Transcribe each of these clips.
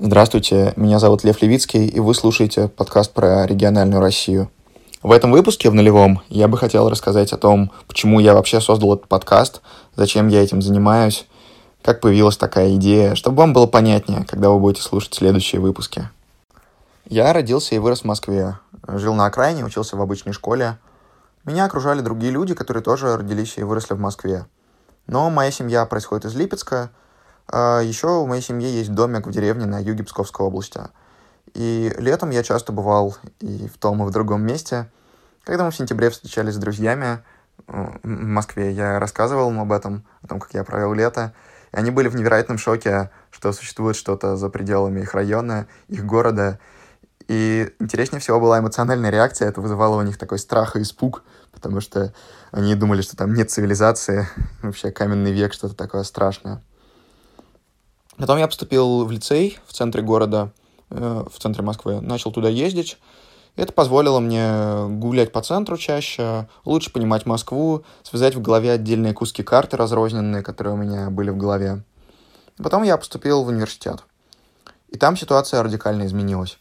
Здравствуйте, меня зовут Лев Левицкий, и вы слушаете подкаст про региональную Россию. В этом выпуске, в нулевом, я бы хотел рассказать о том, почему я вообще создал этот подкаст, зачем я этим занимаюсь, как появилась такая идея, чтобы вам было понятнее, когда вы будете слушать следующие выпуски. Я родился и вырос в Москве, жил на окраине, учился в обычной школе. Меня окружали другие люди, которые тоже родились и выросли в Москве. Но моя семья происходит из Липецка, еще у моей семьи есть домик в деревне на юге Псковской области. И летом я часто бывал и в том, и в другом месте. Когда мы в сентябре встречались с друзьями э, в Москве, я рассказывал им об этом, о том, как я провел лето. И они были в невероятном шоке, что существует что-то за пределами их района, их города. И интереснее всего была эмоциональная реакция. Это вызывало у них такой страх и испуг, потому что они думали, что там нет цивилизации, вообще каменный век, что-то такое страшное. Потом я поступил в лицей в центре города, э, в центре Москвы, начал туда ездить. Это позволило мне гулять по центру чаще, лучше понимать Москву, связать в голове отдельные куски карты разрозненные, которые у меня были в голове. Потом я поступил в университет. И там ситуация радикально изменилась.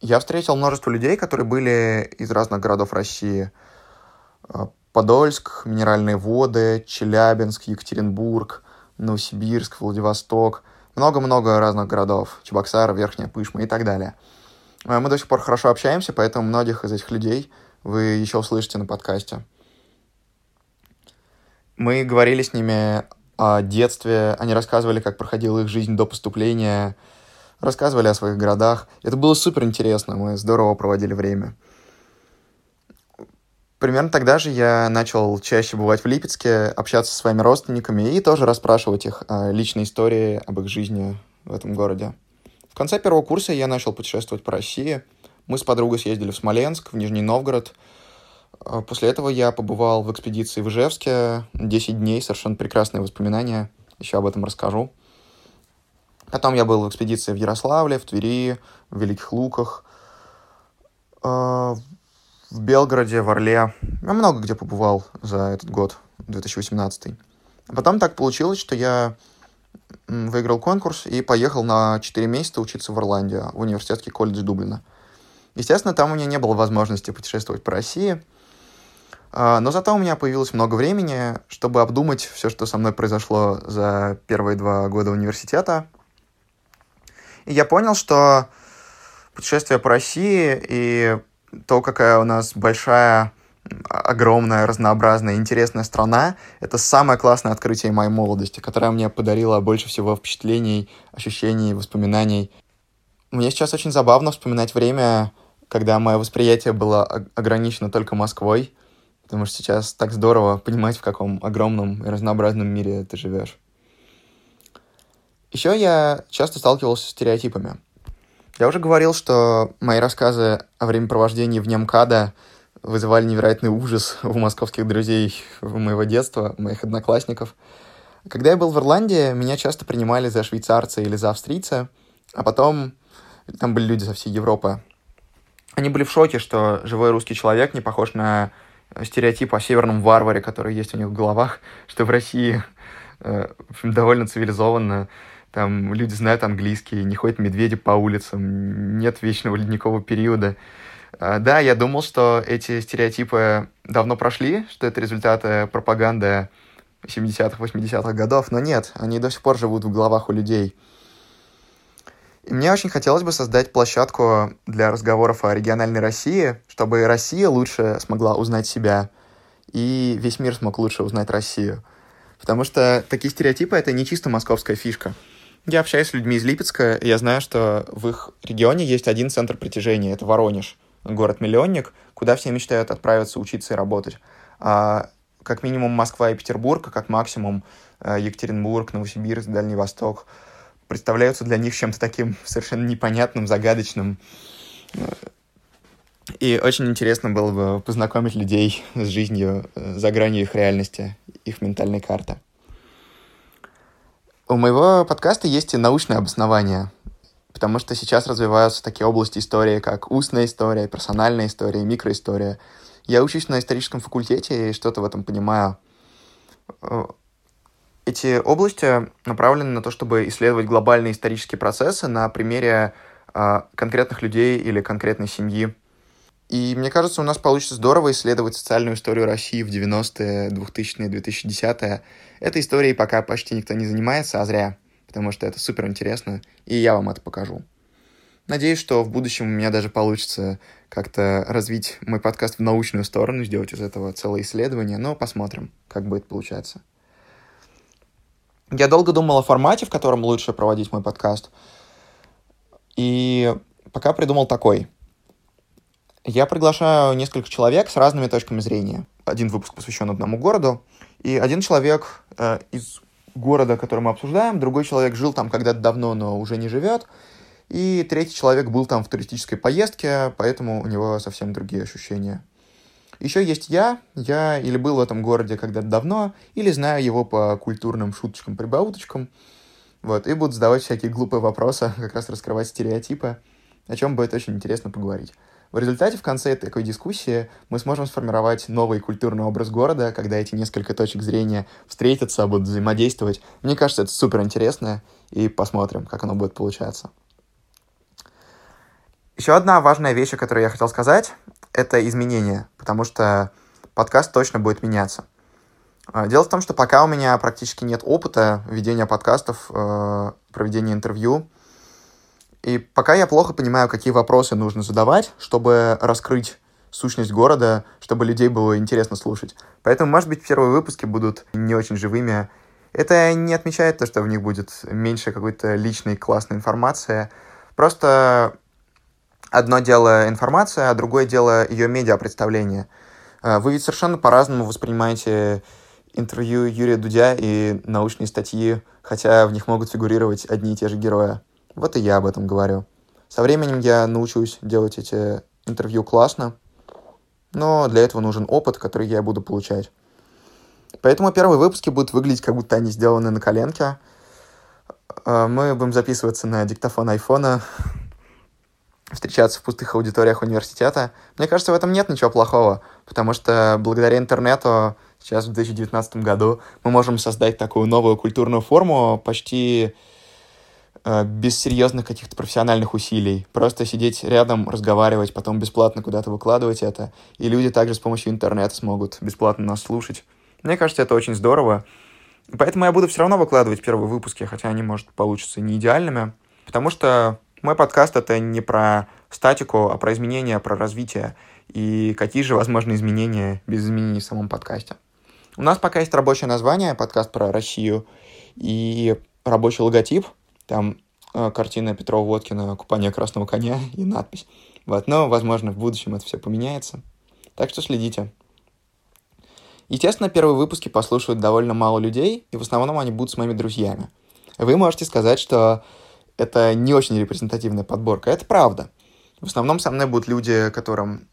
Я встретил множество людей, которые были из разных городов России. Э, Подольск, Минеральные воды, Челябинск, Екатеринбург, Новосибирск, Владивосток – много-много разных городов, Чебоксары, Верхняя Пышма и так далее. Э, мы до сих пор хорошо общаемся, поэтому многих из этих людей вы еще услышите на подкасте. Мы говорили с ними о детстве, они рассказывали, как проходила их жизнь до поступления, рассказывали о своих городах. Это было супер интересно, мы здорово проводили время. Примерно тогда же я начал чаще бывать в Липецке, общаться со своими родственниками и тоже расспрашивать их о личной истории, об их жизни в этом городе. В конце первого курса я начал путешествовать по России. Мы с подругой съездили в Смоленск, в Нижний Новгород. А после этого я побывал в экспедиции в Ижевске. 10 дней, совершенно прекрасные воспоминания. Еще об этом расскажу. Потом я был в экспедиции в Ярославле, в Твери, в Великих Луках. А, в Белгороде, в Орле. Я много где побывал за этот год, 2018. А потом так получилось, что я выиграл конкурс и поехал на 4 месяца учиться в Ирландию, в университетский колледж Дублина. Естественно, там у меня не было возможности путешествовать по России, а, но зато у меня появилось много времени, чтобы обдумать все, что со мной произошло за первые два года университета. И я понял, что путешествие по России и то, какая у нас большая, огромная, разнообразная, интересная страна, это самое классное открытие моей молодости, которое мне подарило больше всего впечатлений, ощущений, воспоминаний. Мне сейчас очень забавно вспоминать время, когда мое восприятие было ограничено только Москвой, потому что сейчас так здорово понимать, в каком огромном и разнообразном мире ты живешь. Еще я часто сталкивался с стереотипами. Я уже говорил, что мои рассказы о времяпровождении вне МКАДа вызывали невероятный ужас у московских друзей моего детства, моих одноклассников. Когда я был в Ирландии, меня часто принимали за швейцарца или за австрийца, а потом там были люди со всей Европы. Они были в шоке, что живой русский человек не похож на стереотип о северном варваре, который есть у них в головах, что в России э, довольно цивилизованно там люди знают английский, не ходят медведи по улицам, нет вечного ледникового периода. А, да, я думал, что эти стереотипы давно прошли, что это результаты пропаганды 70-х, 80-х годов, но нет, они до сих пор живут в головах у людей. И мне очень хотелось бы создать площадку для разговоров о региональной России, чтобы Россия лучше смогла узнать себя, и весь мир смог лучше узнать Россию. Потому что такие стереотипы — это не чисто московская фишка. Я общаюсь с людьми из Липецка, и я знаю, что в их регионе есть один центр притяжения, это Воронеж, город-миллионник, куда все мечтают отправиться учиться и работать. А как минимум Москва и Петербург, а как максимум э, Екатеринбург, Новосибирск, Дальний Восток представляются для них чем-то таким совершенно непонятным, загадочным. И очень интересно было бы познакомить людей с жизнью э, за гранью их реальности, их ментальной карты. У моего подкаста есть и научное обоснование, потому что сейчас развиваются такие области истории, как устная история, персональная история, микроистория. Я учусь на историческом факультете и что-то в этом понимаю. Эти области направлены на то, чтобы исследовать глобальные исторические процессы на примере э, конкретных людей или конкретной семьи. И мне кажется, у нас получится здорово исследовать социальную историю России в 90-е, 2000-е, 2010-е. Этой историей пока почти никто не занимается, а зря, потому что это супер интересно, и я вам это покажу. Надеюсь, что в будущем у меня даже получится как-то развить мой подкаст в научную сторону, сделать из этого целое исследование, но посмотрим, как будет получаться. Я долго думал о формате, в котором лучше проводить мой подкаст, и пока придумал такой. Я приглашаю несколько человек с разными точками зрения. Один выпуск посвящен одному городу, и один человек э, из города, который мы обсуждаем, другой человек жил там когда-то давно, но уже не живет, и третий человек был там в туристической поездке, поэтому у него совсем другие ощущения. Еще есть я. Я или был в этом городе когда-то давно, или знаю его по культурным шуточкам, прибауточкам. Вот, и буду задавать всякие глупые вопросы, как раз раскрывать стереотипы, о чем будет очень интересно поговорить. В результате в конце такой дискуссии мы сможем сформировать новый культурный образ города, когда эти несколько точек зрения встретятся, будут взаимодействовать. Мне кажется, это супер интересно, и посмотрим, как оно будет получаться. Еще одна важная вещь, о которой я хотел сказать, это изменения, потому что подкаст точно будет меняться. А, дело в том, что пока у меня практически нет опыта ведения подкастов, э, проведения интервью, и пока я плохо понимаю, какие вопросы нужно задавать, чтобы раскрыть сущность города, чтобы людей было интересно слушать. Поэтому, может быть, первые выпуски будут не очень живыми. Это не отмечает то, что в них будет меньше какой-то личной классной информации. Просто одно дело информация, а другое дело ее медиа-представление. Э, вы ведь совершенно по-разному воспринимаете интервью Юрия Дудя и научные статьи, хотя в них могут фигурировать одни и те же герои. Вот и я об этом говорю. Со временем я научусь делать эти интервью классно, но для этого нужен опыт, который я буду получать. Поэтому первые выпуски будут выглядеть, как будто они сделаны на коленке. Э, мы будем записываться на диктофон айфона, встречаться в пустых аудиториях университета. Мне кажется, в этом нет ничего плохого, потому что благодаря интернету сейчас в 2019 году мы можем создать такую новую культурную форму почти без серьезных каких-то профессиональных усилий. Просто сидеть рядом, разговаривать, потом бесплатно куда-то выкладывать это. И люди также с помощью интернета смогут бесплатно нас слушать. Мне кажется, это очень здорово. Поэтому я буду все равно выкладывать первые выпуски, хотя они, может, получатся не идеальными. Потому что мой подкаст — это не про статику, а про изменения, про развитие. И какие же возможны изменения без изменений в самом подкасте. У нас пока есть рабочее название, подкаст про Россию, и рабочий логотип — там э, картина Петрова Водкина «Купание красного коня» и надпись. Вот, но, возможно, в будущем это все поменяется. Так что следите. Естественно, первые выпуски послушают довольно мало людей, и в основном они будут с моими друзьями. Вы можете сказать, что это не очень репрезентативная подборка. Это правда. В основном со мной будут люди, которым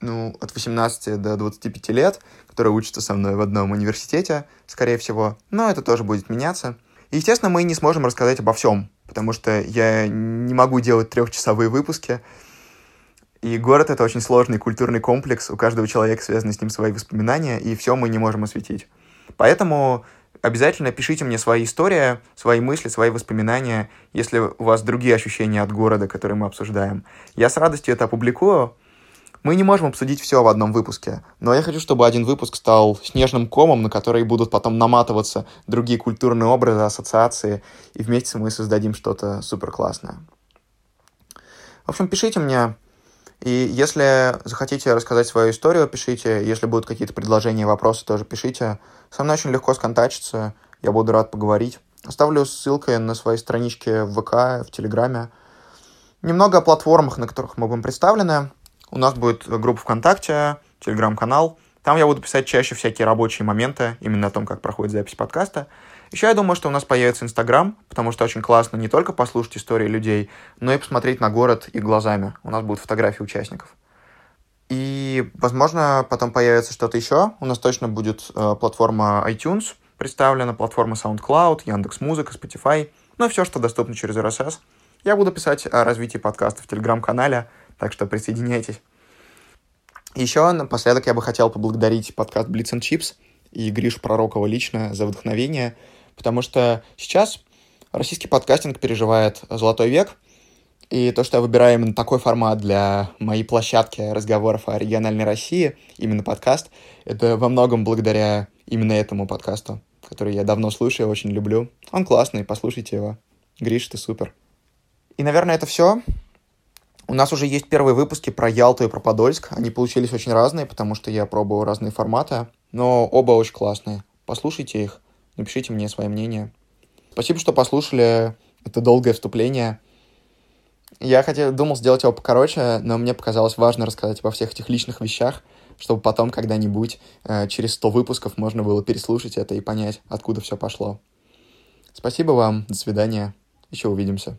ну, от 18 до 25 лет, которые учатся со мной в одном университете, скорее всего. Но это тоже будет меняться. Естественно, мы не сможем рассказать обо всем, потому что я не могу делать трехчасовые выпуски. И город — это очень сложный культурный комплекс, у каждого человека связаны с ним свои воспоминания, и все мы не можем осветить. Поэтому обязательно пишите мне свои истории, свои мысли, свои воспоминания, если у вас другие ощущения от города, которые мы обсуждаем. Я с радостью это опубликую, мы не можем обсудить все в одном выпуске, но я хочу, чтобы один выпуск стал снежным комом, на который будут потом наматываться другие культурные образы, ассоциации, и вместе мы создадим что-то супер классное. В общем, пишите мне, и если захотите рассказать свою историю, пишите. Если будут какие-то предложения, вопросы, тоже пишите. Со мной очень легко сконтачиться, я буду рад поговорить. Оставлю ссылки на свои странички в ВК, в Телеграме. Немного о платформах, на которых мы будем представлены. У нас будет группа ВКонтакте, телеграм-канал. Там я буду писать чаще всякие рабочие моменты, именно о том, как проходит запись подкаста. Еще я думаю, что у нас появится Инстаграм, потому что очень классно не только послушать истории людей, но и посмотреть на город их глазами. У нас будут фотографии участников. И, возможно, потом появится что-то еще. У нас точно будет э, платформа iTunes представлена, платформа SoundCloud, Яндекс.Музыка, Spotify, ну все, что доступно через RSS. Я буду писать о развитии подкаста в Телеграм-канале, так что присоединяйтесь. Еще напоследок я бы хотел поблагодарить подкаст Blitz and Chips и Гришу Пророкова лично за вдохновение, потому что сейчас российский подкастинг переживает золотой век, и то, что я выбираю именно такой формат для моей площадки разговоров о региональной России, именно подкаст, это во многом благодаря именно этому подкасту, который я давно слушаю, очень люблю. Он классный, послушайте его. Гриш, ты супер. И, наверное, это все. У нас уже есть первые выпуски про Ялту и про Подольск. Они получились очень разные, потому что я пробовал разные форматы, но оба очень классные. Послушайте их, напишите мне свое мнение. Спасибо, что послушали это долгое вступление. Я хотел, думал сделать его покороче, но мне показалось важно рассказать обо всех этих личных вещах, чтобы потом когда-нибудь э, через 100 выпусков можно было переслушать это и понять, откуда все пошло. Спасибо вам, до свидания, еще увидимся.